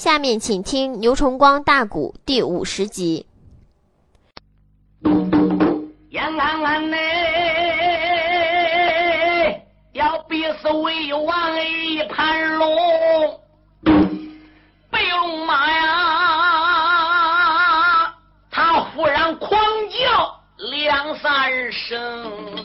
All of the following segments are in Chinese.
下面请听牛崇光大鼓第五十集。眼看看呢，要逼死魏王一盘龙，白龙马呀，他忽然狂叫两三声。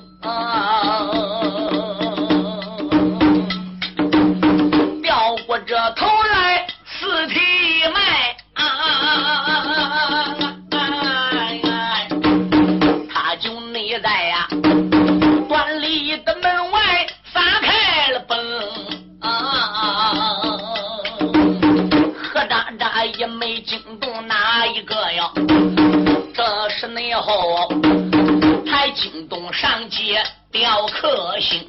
才惊动上街吊客星，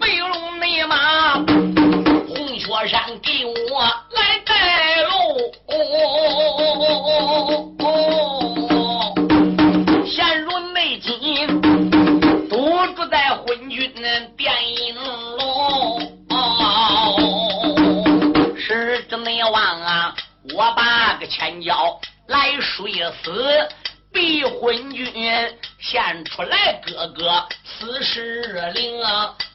白龙内马红雪山给我来带路，陷入内金堵住在昏君变阴龙，是真内王啊！我把个千脚来睡死。昏君献出来，哥哥此事灵，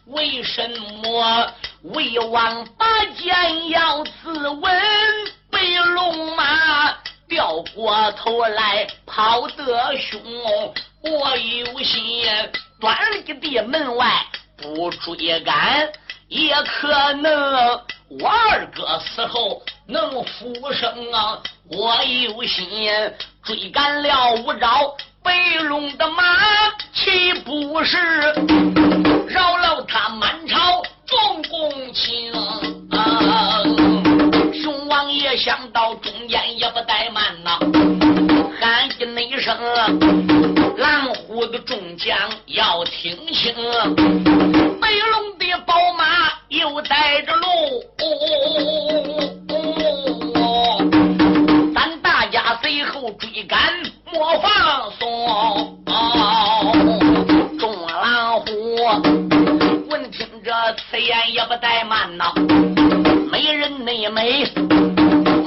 为什么魏王拔剑要自刎？被龙马掉过头来跑得凶，我有心端立地门外不追赶，也可能我二哥死后能复生啊！我有心。追赶了五招白龙的马，岂不是扰了他满朝众公卿？熊王爷想到中间也不怠慢呐，喊一一声：“蓝虎的众将要听清，白龙的宝马又带着路。”追赶莫放松，众狼虎闻听这此言也不怠慢呐，没人内美，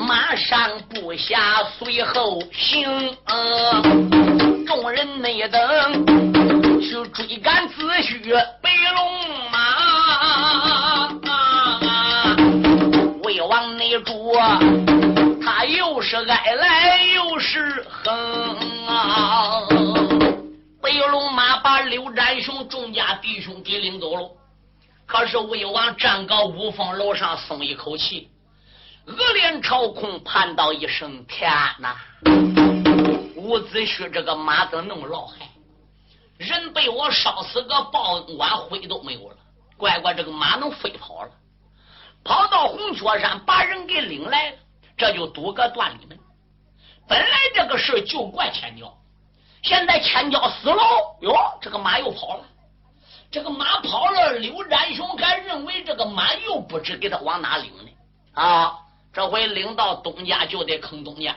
马上部下随后行，众人内等去追赶子虚白龙马，魏王内主。他又是哀来又是恨啊！白龙马把刘占雄众家弟兄给领走了，可是魏王站高五凤楼上松一口气，恶脸朝空，叹道一声：“天哪！伍子胥这个马怎么那么老害？人被我烧死个报恩官灰都没有了，乖乖这个马能飞跑了，跑到红雀山把人给领来了。”这就堵个断里门。本来这个事就怪千娇，现在千娇死了，哟，这个马又跑了。这个马跑了，刘占雄还认为这个马又不知给他往哪领呢。啊，这回领到东家就得坑东家，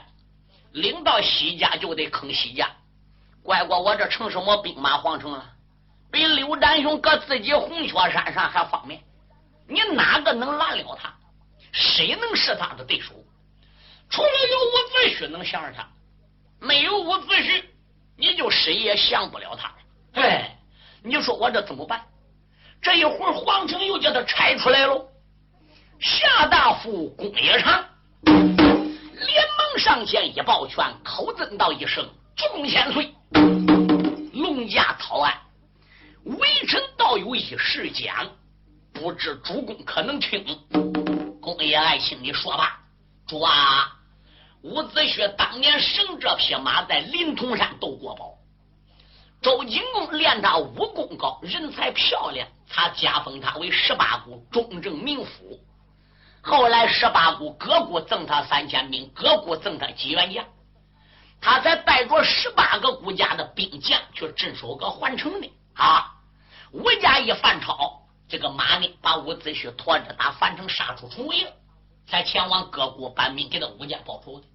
领到西家就得坑西家。乖乖，我这成什么兵马皇城了？比刘占雄搁自己红雀山上还方便。你哪个能拦了他？谁能是他的对手？除了有伍子胥能降着他，没有伍子胥，你就谁也降不了他。哎，你说我这怎么办？这一会儿皇城又叫他拆出来喽。夏大夫公冶长连忙上前一抱拳，口尊道一声：“众千岁，龙家讨案，微臣倒有一事讲，不知主公可能听？”公爷爱卿，你说吧，主啊。伍子胥当年生这匹马在临潼山斗过宝，周景公练他武功高，人才漂亮，他加封他为十八股中正名夫。后来十八股各股赠他三千兵，各股赠他几员将，他才带着十八个国家的兵将去镇守个环城的啊！吴家一反超，这个马呢，把伍子胥驮着打樊城杀出重围，才前往各国搬兵给他吴家报仇的。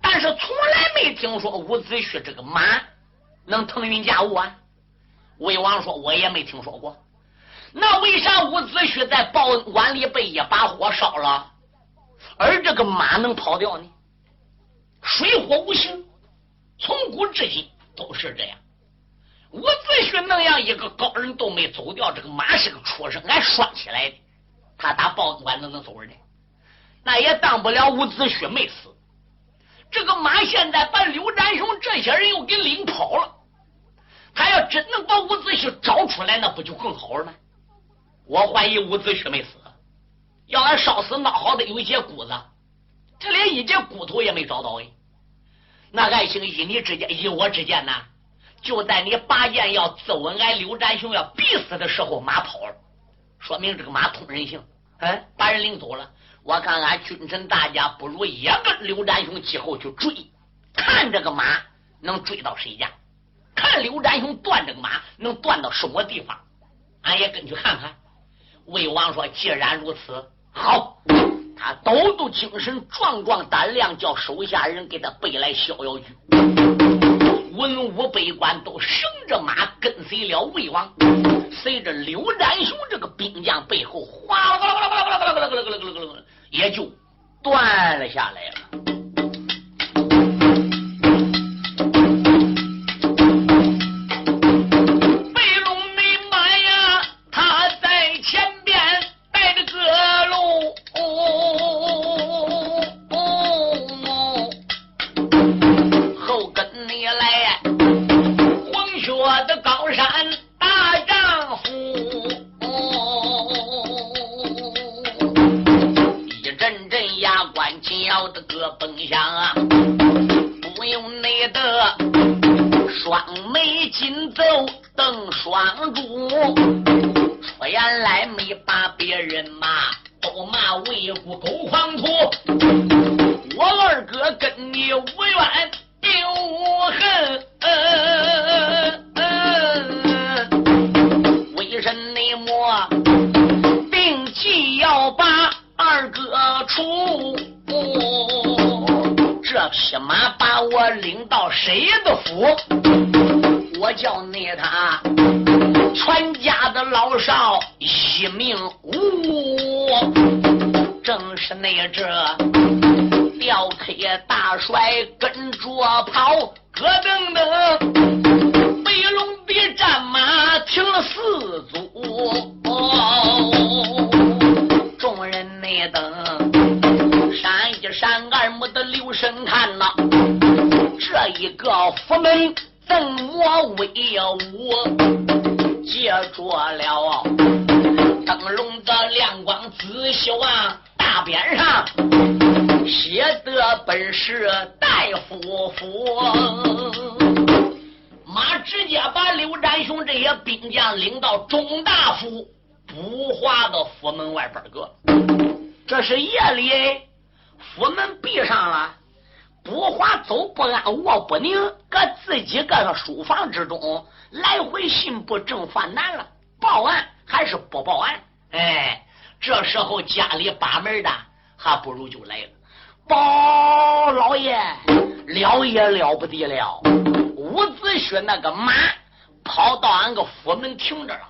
但是从来没听说伍子胥这个马能腾云驾雾啊！魏王说：“我也没听说过。”那为啥伍子胥在报恩馆里被一把火烧了？而这个马能跑掉呢？水火无情，从古至今都是这样。伍子胥那样一个高人都没走掉，这个马是个畜生，俺拴起来的，他打报馆都能走人，那也当不了伍子胥没死。这个马现在把刘占雄这些人又给领跑了，他要真能把伍子胥找出来，那不就更好了吗？我怀疑伍子胥没死，要俺烧死闹好的有一些骨子，他连一节骨头也没找到哎。那爱情依你之见，依我之见呢？就在你拔剑要揍俺刘占雄要逼死的时候，马跑了，说明这个马通人性，嗯，把人领走了。我看俺君臣大家不如也跟刘占雄今后去追，看这个马能追到谁家，看刘占雄断这个马能断到什么地方，俺也跟去看看。魏王说：“既然如此，好。”他抖抖精神，壮壮胆量，叫手下人给他背来逍遥剧。文武百官都生着马跟随了魏王，随着刘占雄这个兵将背后，哗啦啦啦啦啦啦啦啦啦啦啦啦，也就断了下来了。的双眉紧皱瞪双珠我原来没把别人骂都骂为虎狗狂徒我二哥跟你无怨并无恨。为人你莫定计要把二哥除。这匹马把我领到谁的府？我叫那他全家的老少一命呜。正是那这吊腿大帅跟着跑，咯噔噔，飞龙的战马停了四组。众人那等。这一个佛门赠我威武，借着了灯笼的亮光，仔细望大匾上写的本是大夫府。马直接把刘占雄这些兵将领到中大夫不化的府门外边儿个，这是夜里府门闭上了。不华走不安卧不宁，搁自己搁个书房之中，来回信步正犯难了，报案还是不报案？哎，这时候家里把门的还不如就来了。包老爷，了也了不得了，伍子胥那个马跑到俺个府门停着了，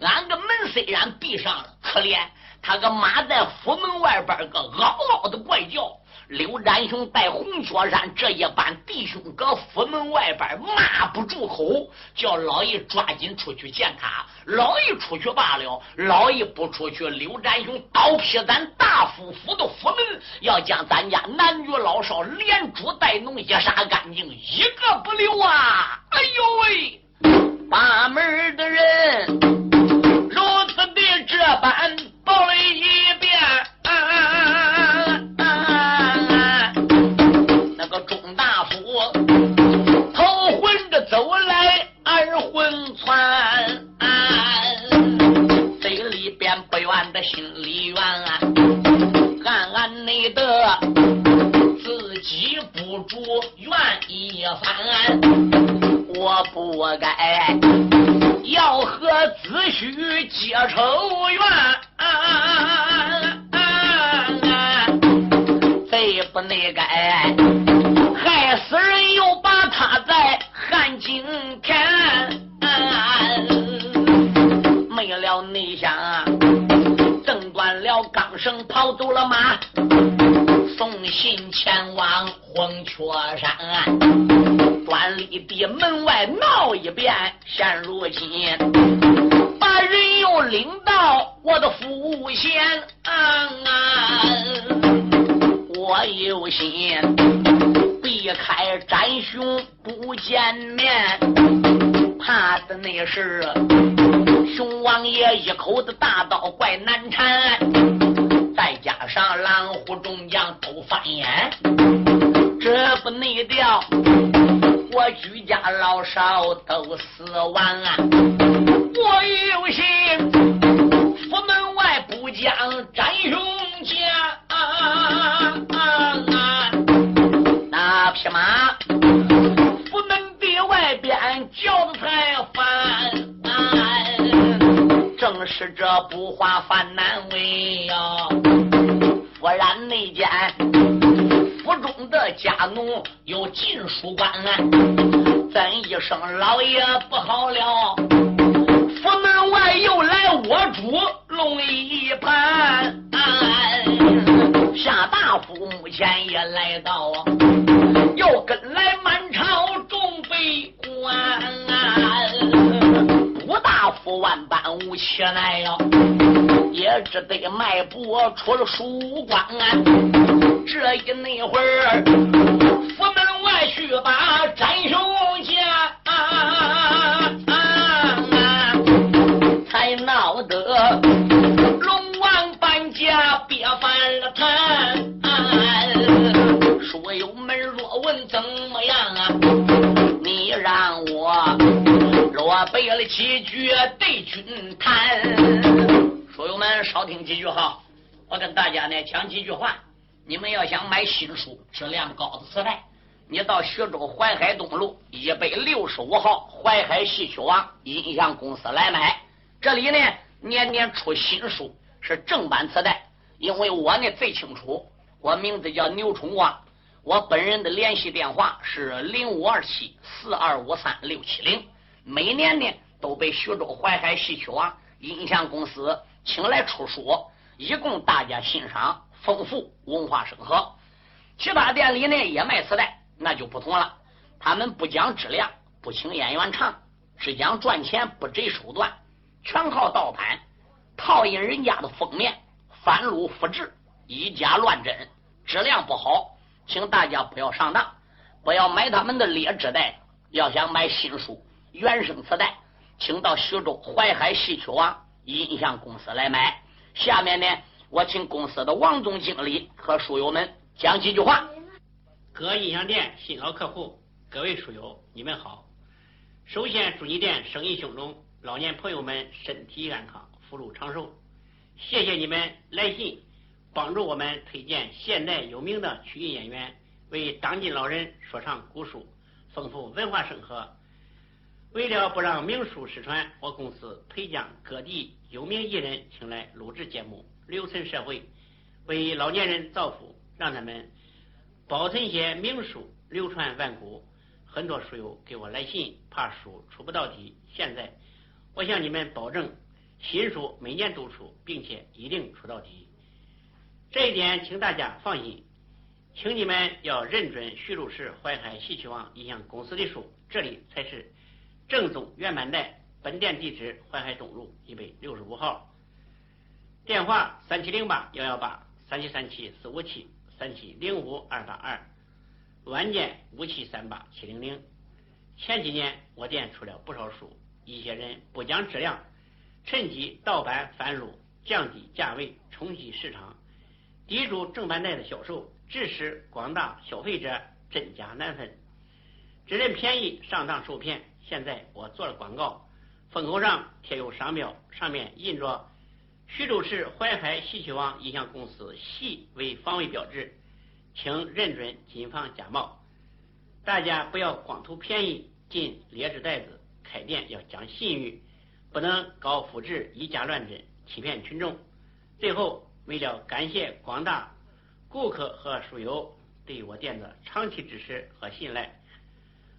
俺个门虽然闭上了，可怜他个马在府门外边个嗷嗷的怪叫。刘占雄带红雀山这一班弟兄搁府门外边骂不住口，叫老爷抓紧出去见他。老爷出去罢了，老爷不出去，刘占雄刀劈咱大夫府的府门，要将咱家男女老少连猪带农一杀干净，一个不留啊！哎呦喂，把门的人如此的这般报了一心里怨，暗暗内的自己不住怨一番。我不该要和子虚结仇怨，贼不内该害死人，又把他在汉井填。正。跑走了马。送信前往黄雀山，端礼的门外闹一遍。现如今，把人又领到我的府县，我有心避开展雄不见面，怕的那是熊王爷一口子大刀怪难缠。再加上狼虎众将都翻眼，这不内调，我居家老少都死亡啊！我有心，府门外不将斩雄家，那匹马，正是这不化犯难为呀！忽然内间，府中的家奴有进书官，怎一声老爷不好了！府门外又来我主龙一盘，夏大夫目前也来到，又跟来满无起来呀，也只得迈步出了书馆。这一那会儿，府门外去把真雄见，背了几句对君谈，书友们少听几句哈。我跟大家呢讲几句话。你们要想买新书、质量高的磁带，你到徐州淮海东路一百六十五号淮海戏曲网音像公司来买。这里呢年年出新书，是正版磁带。因为我呢最清楚，我名字叫牛崇光，我本人的联系电话是零五二七四二五三六七零。每年呢，都被徐州淮海戏曲网音像公司请来出书，以供大家欣赏，丰富文化生活。其他店里呢也卖磁带，那就不同了。他们不讲质量，不请演员唱，只讲赚钱，不择手段，全靠盗版、套印人家的封面，翻录复制，以假乱真，质量不好，请大家不要上当，不要买他们的劣质带。要想买新书。原声磁带，请到徐州淮海戏曲网音像公司来买。下面呢，我请公司的王总经理和书友们讲几句话。各音像店新老客户，各位书友，你们好。首先祝你店生意兴隆，老年朋友们身体安康，福禄长寿。谢谢你们来信，帮助我们推荐现代有名的曲艺演员，为当今老人说唱古书，丰富文化生活。为了不让名书失传，我公司培将各地有名艺人请来录制节目，留存社会，为老年人造福，让他们保存些名书，流传万古。很多书友给我来信，怕书出不到底。现在，我向你们保证，新书每年都出，并且一定出到底。这一点，请大家放心。请你们要认准徐州市淮海戏曲网音像公司的书，这里才是。正宗原版带，本店地址淮海东路一百六十五号，电话三七零八幺幺八三七三七四五七三七零五二八二，晚间五七三八七零零。前几年我店出了不少书，一些人不讲质量，趁机盗版翻录，降低价位，冲击市场，抵住正版带的销售，致使广大消费者真假难分，只认便宜上当受骗。现在我做了广告，封口上贴有商标，上面印着徐州市淮海戏曲网音像公司戏为防伪标志，请认准，谨防假冒。大家不要光图便宜进劣质袋子，开店要讲信誉，不能搞复制，以假乱真，欺骗群众。最后，为了感谢广大顾客和书友对我店的长期支持和信赖。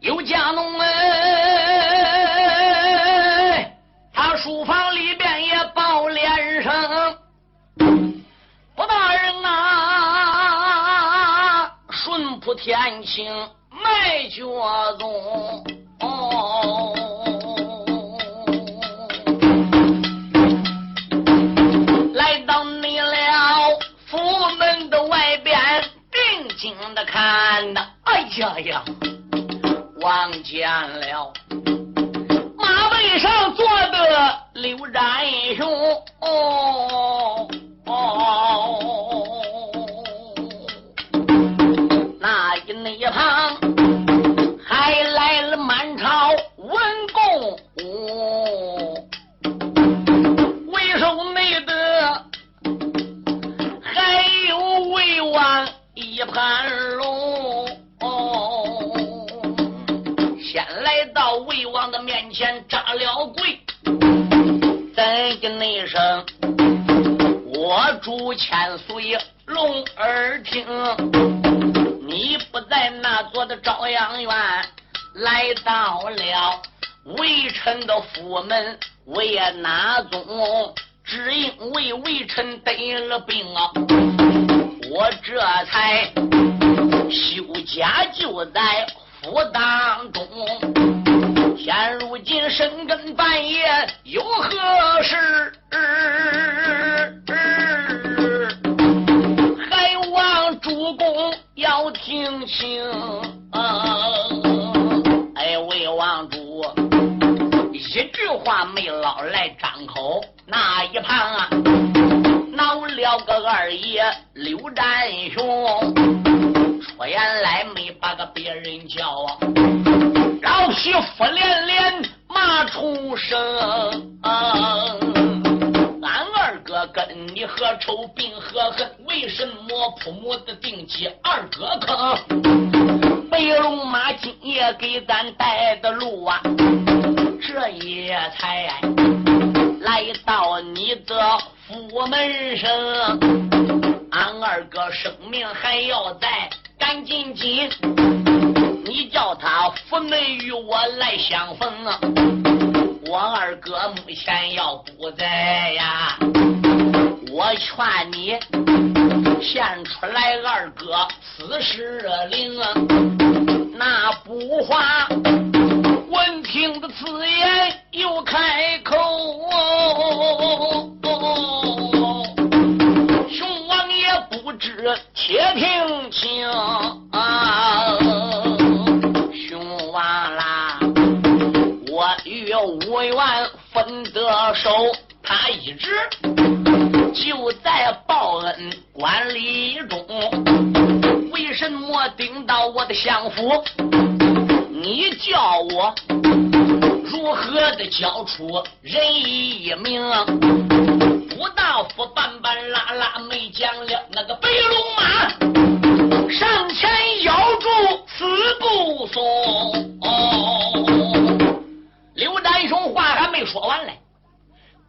有家农哎，他书房里边也报连声，我大人啊，顺普天清卖脚宗。哦，来到你了府门的外边，定睛的看呐，哎呀！望见了马背上坐的刘占雄，哦，先来到魏王的面前扎了跪，再跟那声？我主千岁龙耳听，你不在那座的朝阳院，来到了微臣的府门，为哪宗？只因为微臣得了病啊，我这才休假就在。府当中，现如今深更半夜有何事？还望主公要听清。哎，魏王主一句话没捞来张口，那一旁啊闹了个二爷刘占雄。我原来没把个别人叫啊，老匹夫连连骂出声。俺二哥跟你何仇并何恨？为什么铺母的定计二哥坑？白龙马今夜给咱带的路啊，这也才来到你的府门上。俺二哥生命还要在。赶紧紧，你叫他府门与我来相逢啊！我二哥目前要不在呀，我劝你现出来，二哥此时灵啊！那不话闻听的此言又开口。且听清，兄王啦，我与五元分得手，他一直就在报恩馆里中。为什么顶到我的相府？你叫我如何的交出人一名？吴大夫半半拉拉没讲了，那个白龙马上前咬住死不松。刘占雄话还没说完嘞，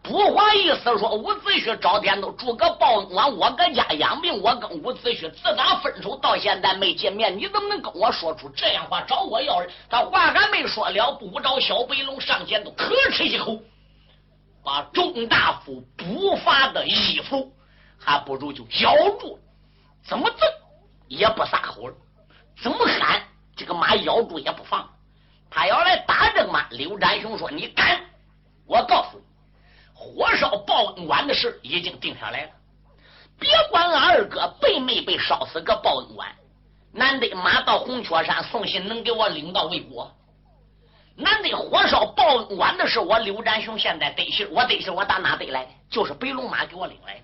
不话意思说伍子胥找天都住个报恩馆，我搁家养病，我跟伍子胥自打分手到现在没见面，你怎么能跟我说出这样话？找我要人？他话还没说了，不找小白龙上前都咳哧一口。把钟大夫补发的衣服，还不如就咬住，怎么揍也不撒口了，怎么喊这个马咬住也不放。他要来打这个马，刘占雄说：“你敢？我告诉你，火烧报恩馆的事已经定下来了。别管俺二哥被没被烧死个报恩馆，难得马到红雀山送信，能给我领到魏国。”难得火烧报恩馆的事，我刘占雄现在得信，我得信，我打哪得来的？就是白龙马给我领来的。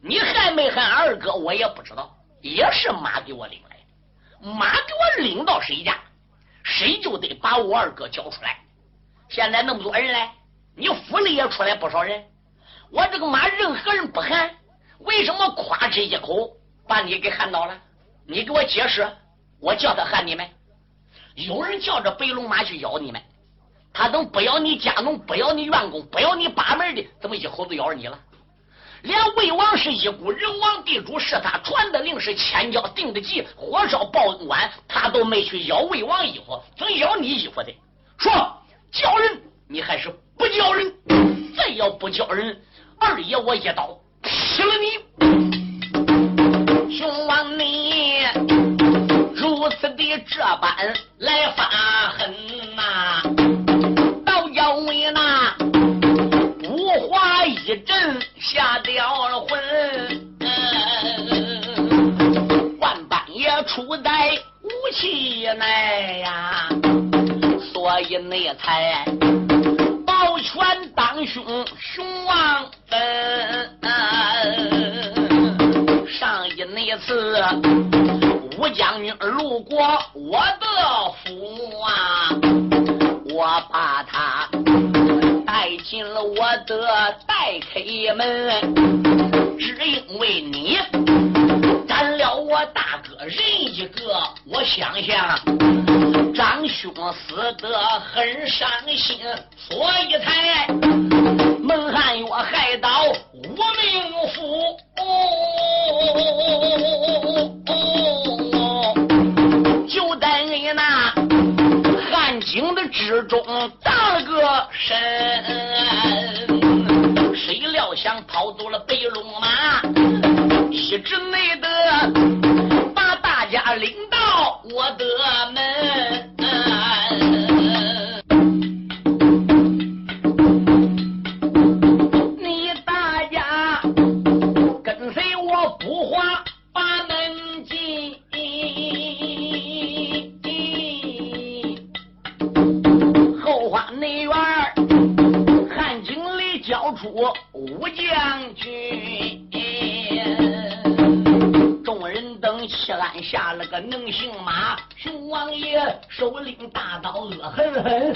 你害没害二哥，我也不知道，也是马给我领来的。马给我领到谁家，谁就得把我二哥交出来。现在那么多人来，你府里也出来不少人，我这个马任何人不喊，为什么夸这一口把你给喊倒了？你给我解释，我叫他喊你们。有人叫着白龙马去咬你们，他等不咬你家农，不咬你员工，不咬你把门的，怎么一口子咬你了？连魏王是一股人王地主，是他传的令，是千交定的计，火烧报恩馆，他都没去咬魏王衣服，怎咬你衣服的？说叫人，你还是不叫人？再要不叫人，二爷我一刀劈了你！武器内呀，所以那才保全当兄兄王本。上一那次，武将军路过我的府啊，我把他带进了我的待客门，只因为你斩了我大哥人一个，我想想长兄死得很伤心，所以才蒙汗药害到无名府。就在你那汉井的之中大了个身，谁料想跑走了白龙马，一直没得领到我的门。है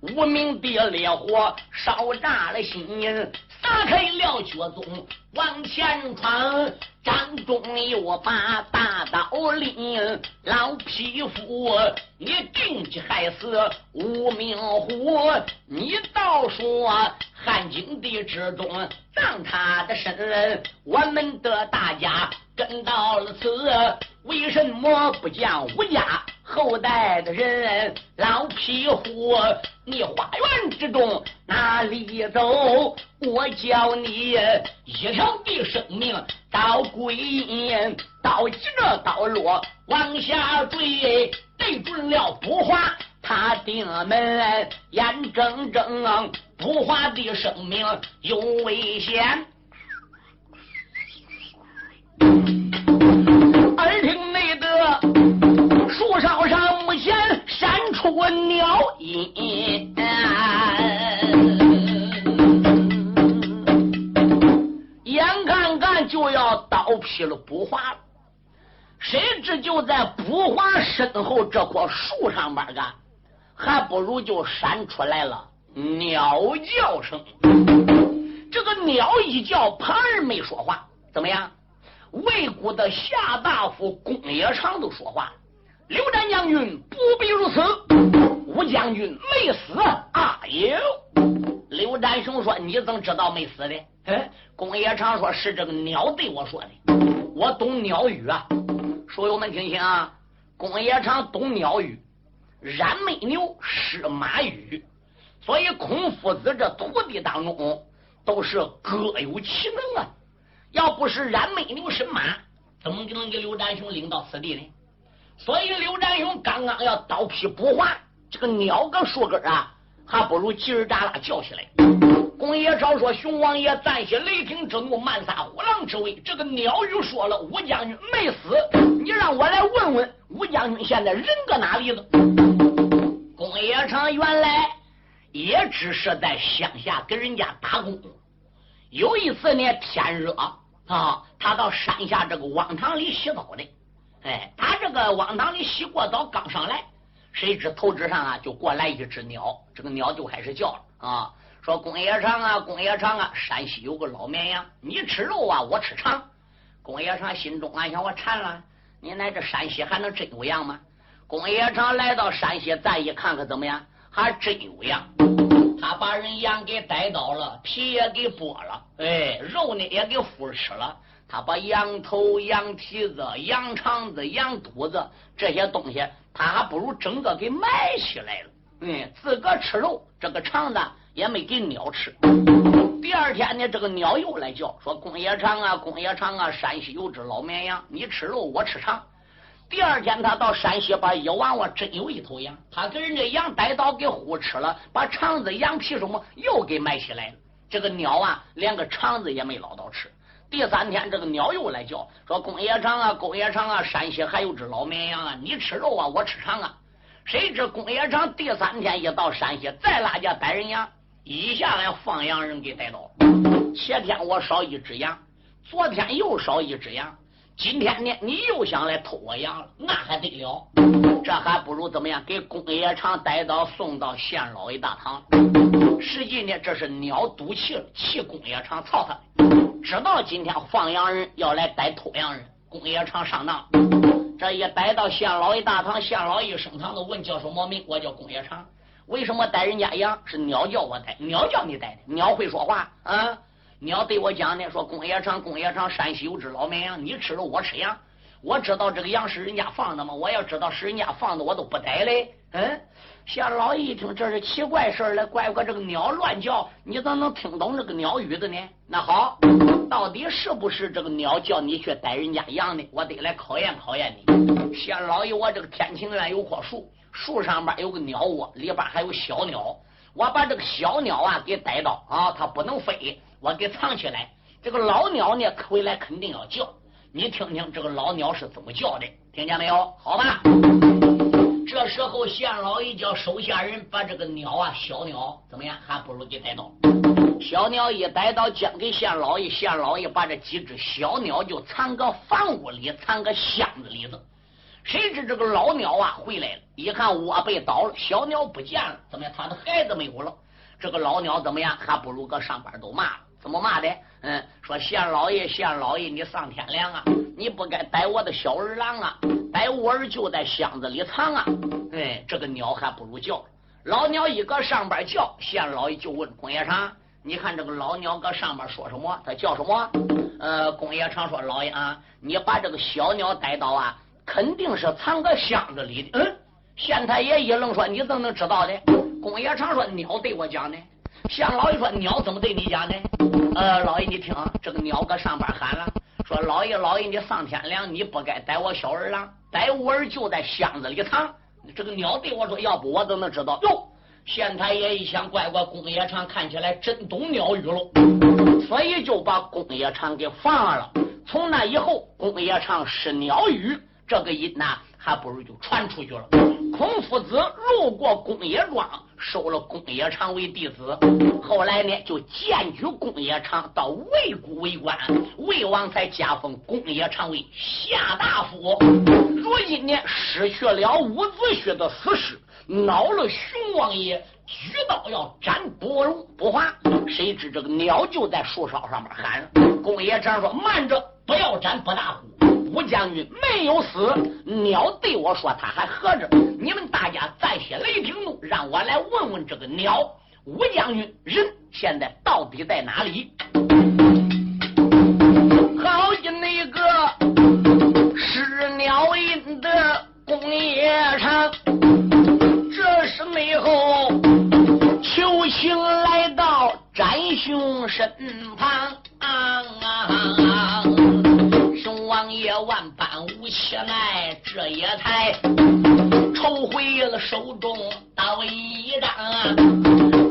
无名的烈火烧炸了心，撒开了脚踪往前闯。张忠又把大刀拎，老匹夫，你定计害死无名虎，你倒说汉景帝之中葬他的身，我们的大家跟到了此，为什么不讲吴家后代的人？老匹夫，你花园之中哪里走？我叫你一条的生命到归阴，到急着倒落往下坠，对准了不花他的门，眼睁睁不花的生命有危险。树梢上目前闪出鸟音，眼看看就要倒劈了卜花了，谁知就在卜花身后这棵树上边干，还不如就闪出来了鸟叫声。这个鸟一叫，旁人没说话，怎么样？魏国的夏大夫公冶长都说话了：“刘战将军不必如此，吴将军没死啊！”哟，刘占雄说：“你怎么知道没死的？”哎，公冶长说：“是这个鸟对我说的，我懂鸟语啊。”书友们听清啊，公冶长懂鸟语，冉美牛是马语，所以孔夫子这徒弟当中都是各有其能啊。要不是染美牛神马，怎么就能给刘占雄领到此地呢？所以刘占雄刚刚要刀劈不还，这个鸟个树根啊，还不如叽儿喳啦叫起来。公爷昭说：“熊王爷暂歇雷霆之怒，漫撒虎狼之威。这个鸟语说了，吴将军没死，你让我来问问吴将军现在人搁哪里呢？”公爷成原来也只是在乡下给人家打工。有一次呢，天热。啊，他到山下这个汪塘里洗澡的，哎，他这个往塘里洗过澡，刚上来，谁知头枝上啊就过来一只鸟，这个鸟就开始叫了啊，说公爷长啊，公爷长啊，山西有个老绵羊，你吃肉啊，我吃肠。公爷长心中暗想，我馋了，你来这山西还能真有羊吗？公爷长来到山西，再一看看怎么样，还真有羊。他把人羊给逮到了，皮也给剥了，哎，肉呢也给孵吃了。他把羊头、羊蹄子、羊肠子、羊肚子这些东西，他还不如整个给埋起来了。嗯，自个吃肉，这个肠子也没给鸟吃。第二天呢，这个鸟又来叫，说：“公爷长啊，公爷长啊，山西有只老绵羊，你吃肉，我吃肠。”第二天，他到山西把一娃娃真有一头羊，他给人家羊逮到给呼吃了，把肠子、羊皮什么又给埋起来了。这个鸟啊，连个肠子也没捞到吃。第三天，这个鸟又来叫，说：“公爷长啊，公爷长啊，山西还有只老绵羊啊，你吃肉啊，我吃肠啊。”谁知公爷长第三天一到山西，再拉家逮人羊，一下来放羊人给逮到了。前天我少一只羊，昨天又少一只羊。今天呢，你又想来偷我羊了，那还得了？这还不如怎么样？给公爷长逮到送到县老爷大堂。实际呢，这是鸟赌气了，气公爷长操他。知道今天放羊人要来逮偷羊人，公爷长上当。这一逮到县老爷大堂，县老爷升堂都问叫什么名？我叫公爷长。为什么逮人家羊？是鸟叫我逮，鸟叫你逮的。鸟会说话啊？鸟对我讲呢，说公爷长，公爷长，山西有只老绵羊，你吃肉，我吃羊。我知道这个羊是人家放的吗？我要知道是人家放的，我都不逮嘞。嗯，县老爷一听这是奇怪事儿了，怪不得这个鸟乱叫，你咋能听懂这个鸟语的呢？那好，到底是不是这个鸟叫你去逮人家羊呢？我得来考验考验你。县老爷，我这个天晴院有棵树，树上边有个鸟窝，里边还有小鸟，我把这个小鸟啊给逮到啊，它不能飞。我给藏起来，这个老鸟呢回来肯定要叫，你听听这个老鸟是怎么叫的，听见没有？好吧。这时候县老爷叫手下人把这个鸟啊，小鸟怎么样？还不如给逮到。小鸟一逮到，交给县老爷，县老爷把这几只小鸟就藏个房屋里，藏个箱子里头。谁知这个老鸟啊回来了，一看窝被倒了，小鸟不见了，怎么样？他的孩子没有了。这个老鸟怎么样？还不如搁上班都骂了。怎么骂的？嗯，说县老爷，县老爷，你上天良啊！你不该逮我的小儿郎啊！逮我儿就在箱子里藏啊！哎，这个鸟还不如叫。老鸟一搁上边叫，县老爷就问公爷长：“你看这个老鸟搁上边说什么？他叫什么？”呃，公爷长说：“老爷啊，你把这个小鸟逮到啊，肯定是藏在箱子里的。”嗯，县太爷一愣说：“你怎么能知道的？”公爷长说：“鸟对我讲的。”向老爷说：“鸟怎么对你讲呢？”呃，老爷你听，这个鸟搁上边喊了，说：“老爷老爷，你上天良，你不该逮我小儿郎，逮我儿就在箱子里藏。”这个鸟对我说：“要不我怎么知道？”哟，县太爷一想，怪怪，公爷长看起来真懂鸟语喽，所以就把公爷长给放了。从那以后，公爷长识鸟语，这个音呐，还不如就传出去了。孔夫子路过公爷庄。收了公冶长为弟子，后来呢就荐举公冶长到魏国为官，魏王才加封公冶长为下大夫。如今呢失去了伍子胥的死尸，恼了熊王爷，举刀要斩伯荣不华。谁知这个鸟就在树梢上面喊：“公冶长说慢着，不要斩伯大虎。”武将军没有死，鸟对我说他还活着。你们大家暂歇雷霆怒，让我来问问这个鸟武将军人现在到底在哪里？好一那个是鸟音的工业厂，这是内后求情来到展雄身旁。啊啊啊也万般无奈这也才抽回了手中刀一张。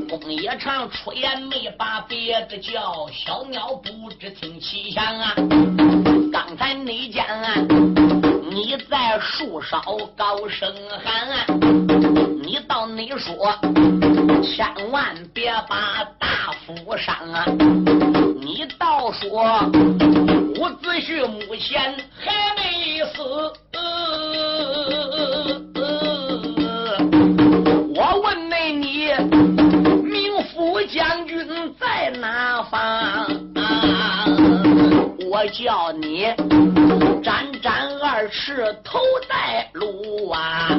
公爷长出言没把别的叫，小鸟不知听其响啊。刚才那见你在树梢高声喊，啊你到你说，千万别把大夫伤啊！你倒说伍子胥目前还没死，我问那你明府将军在哪方？我叫你沾沾二尺头带路啊！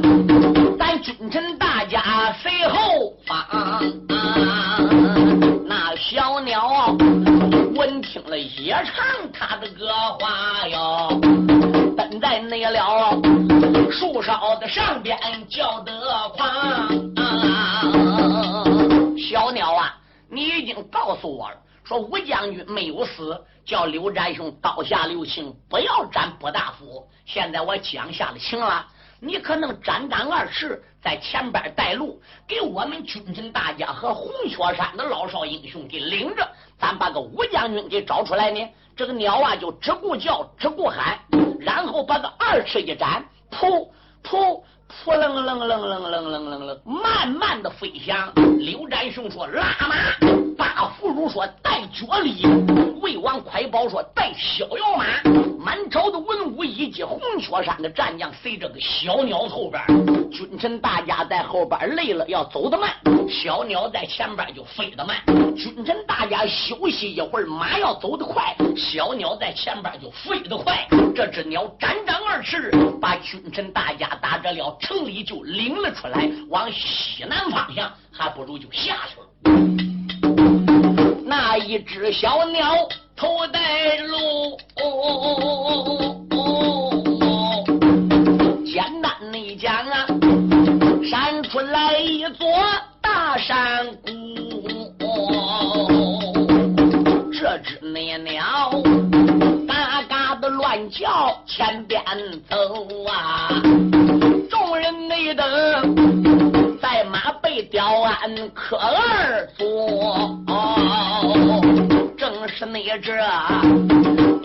咱君臣大家随后方。那小鸟闻听了也唱他的歌话哟，奔在那了树梢的上边叫得狂。小鸟啊，你已经告诉我了，说吴将军没有死。叫刘占雄刀下留情，不要斩博大夫。现在我讲下了情了，你可能沾沾二尺，在前边带路，给我们军臣大家和红雀山的老少英雄给领着，咱把个武将军给找出来呢。这个鸟啊，就只顾叫，只顾喊，然后把个二尺一斩，噗噗噗楞楞楞楞楞楞楞楞，慢慢的飞翔。刘占雄说：“拉马。”大俘虏说：“带脚力。”魏王快宝说：“带逍遥马。”满朝的文武以及红雀山的战将随着个小鸟后边，君臣大家在后边累了要走得慢，小鸟在前边就飞得慢。君臣大家休息一会儿，马要走得快，小鸟在前边就飞得快。这只鸟展张二尺，把君臣大家打着了城里就领了出来，往西南方向，还不如就下去了。那一只小鸟头带路，简闪出来一座大山谷。这只那鸟嘎嘎的乱叫，前边走啊，众人内等在马背吊鞍可儿坐。正是那只，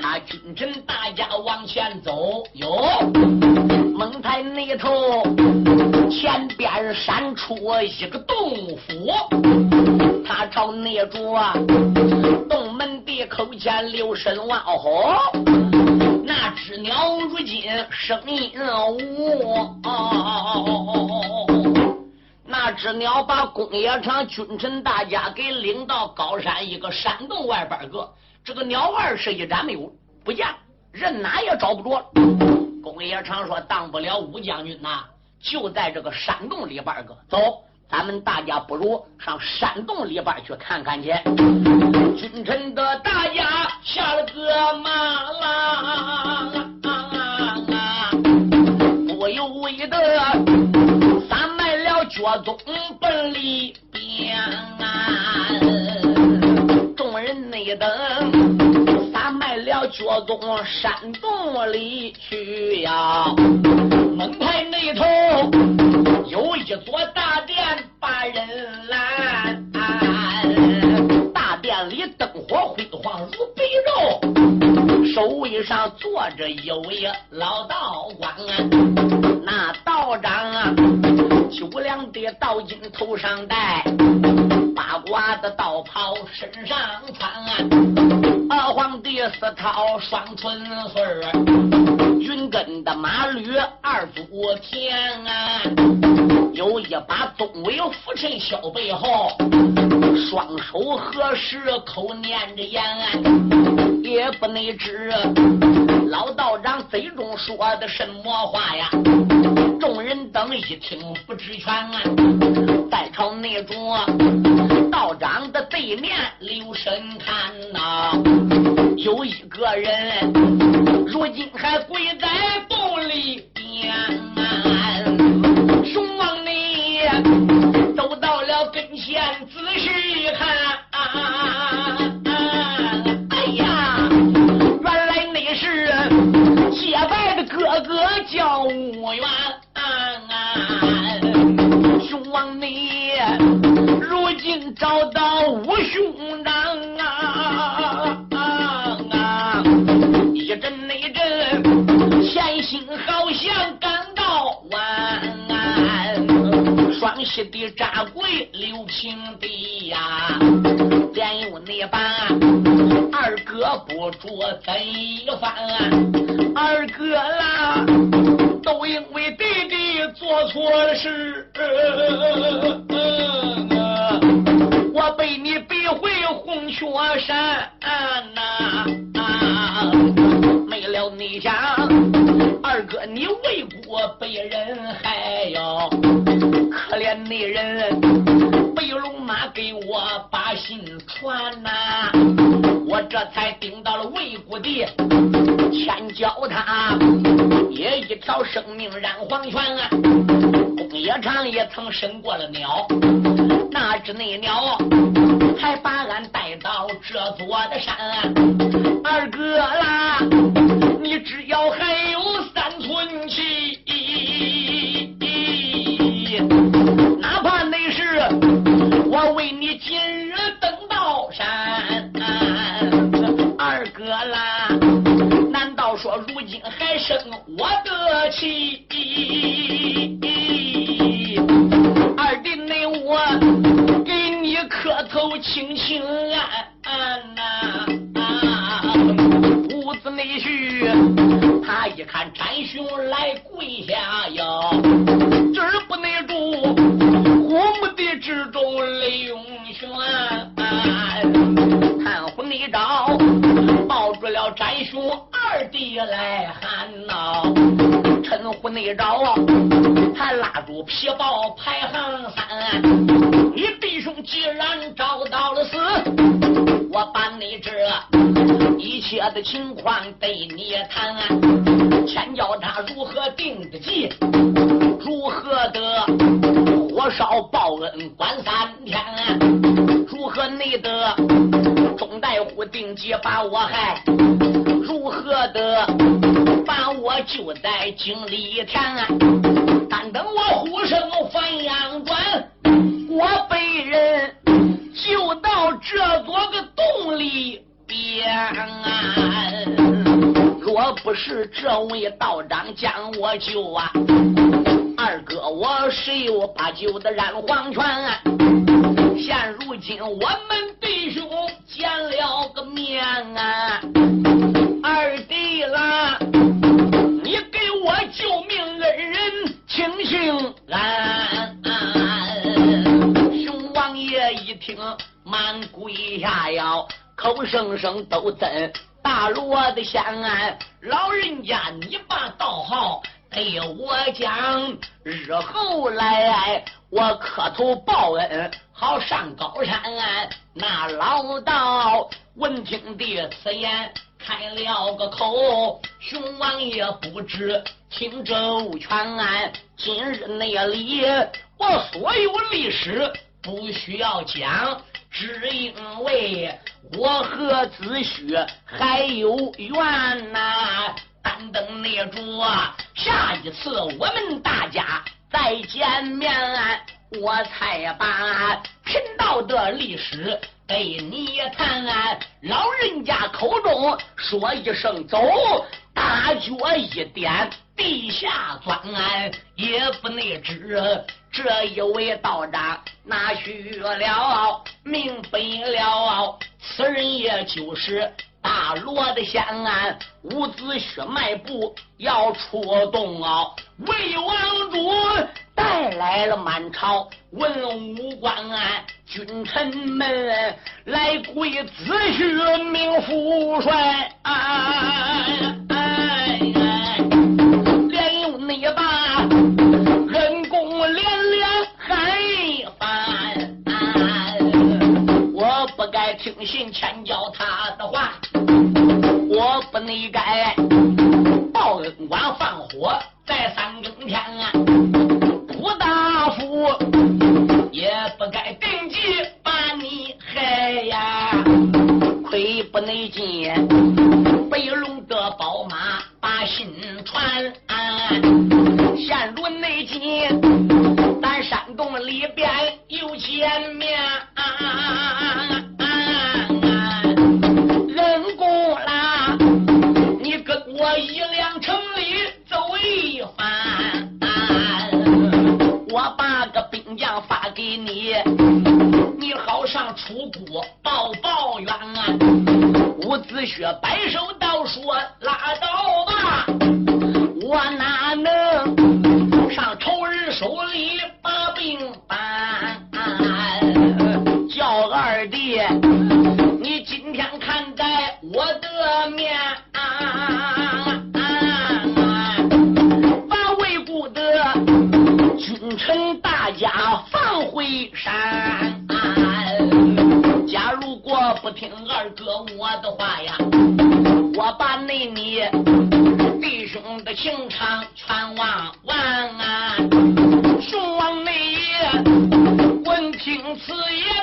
他君臣大家往前走哟，猛抬那头前边闪出一个洞府，他朝那着洞门的口前留神望吼，那只鸟如今声音无。那只鸟把公冶长君臣大家给领到高山一个山洞外边个，这个鸟二是一盏没有不见，人哪也找不着。公冶长说：“当不了武将军呐，就在这个山洞里边个。走，咱们大家不如上山洞里边去看看去。”君臣的大家下了个马郎，不由为的。脚踪奔里边，众人内等，脚踪山洞里去呀。门派那头有一座大殿把人拦，大殿里灯火辉煌如白昼，首位上坐着一位老道观，那道长啊。九两的道巾头上戴，八卦的道袍身上穿，二皇的四套双春穗儿，云根的马驴二足天啊，有一把东尾拂尘小背后，双手合十口念着言，也不内知老道长嘴中说的什么话呀。众人等一听不知全，在朝内中道长的对面留神看呐，有一个人，如今还跪在洞里边。熊王你走到了跟前，仔细一看，哎呀，原来你是结拜的哥哥叫武元。熊王你。兄长啊,啊,啊！一阵一阵，前心好像感到晚安。双膝的扎跪刘平的呀、连有那把二哥不住怎一番、啊？二哥啦，都因为弟弟做错事。呃呃呃回红雀山呐，没了你想，二哥你为国被人害哟。可怜那人，白龙马给我把信传呐，我这才顶到了魏国的天教他，也一条生命染黄泉啊！公冶长也曾伸过了鸟，那只那鸟还把俺带到这座的山，二哥啦，你只要还有三寸气。哪怕那是我为你今日登道山，还生我的气？二弟内我给你磕头请请安呐，屋子内婿他一看展兄来跪下哟，今儿不内住。二弟来喊呐，趁婚礼照，还拉住皮包排行三。你弟兄既然找到了死，我把你这一切的情况对你谈，先叫他如何定的计，如何的。火烧报恩关三天，如何内得钟大夫定计把我害？何的把我救在井里田？但等我呼声翻阳关，我被人救到这座个洞里边。若不是这位道长将我救啊！二哥，我十有八九的染黄泉。现如今我们弟兄见了个面啊，二弟啦，你给我救命恩人，请行安。熊王爷一听，满跪下腰，口声声都赠大罗的香安。老人家，你把道号。对我讲，日后来我磕头报恩，好上高山。那老道闻听的此言，开了个口。熊王爷不知听周全，今日那里我所有历史不需要讲，只因为我和子胥还有缘呐。三等那主啊，下一次我们大家再见面，我才把贫道的历史给你谈。老人家口中说一声走，大脚一点，地下钻，也不内知这一位道长哪去了，明白了，此人也就是。大罗的县安，五子血迈步要出动啊！魏王主带来了满朝文武官啊，君臣们来跪子胥命父帅，放回山，假如果不听二哥我的话呀，我把那你弟兄的情长全忘完。兄王，你闻听此言。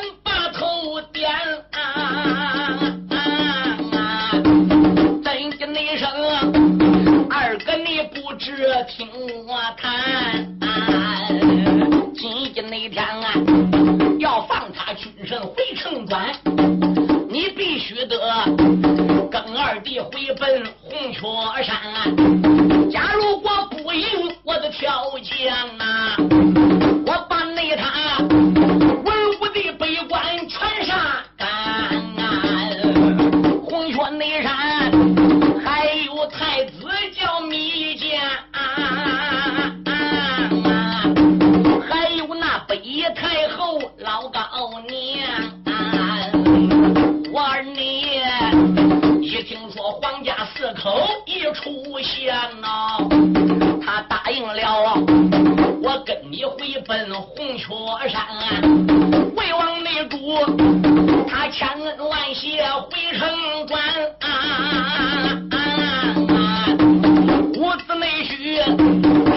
屋子内虚，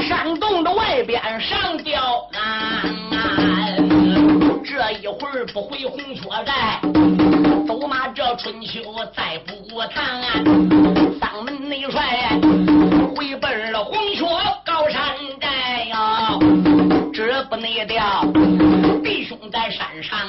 山洞的外边上吊。这一会儿不回红雀寨，走马这春秋再不谈。嗓门内甩，回奔了红雀高山寨呀！这不内掉，弟兄在山上。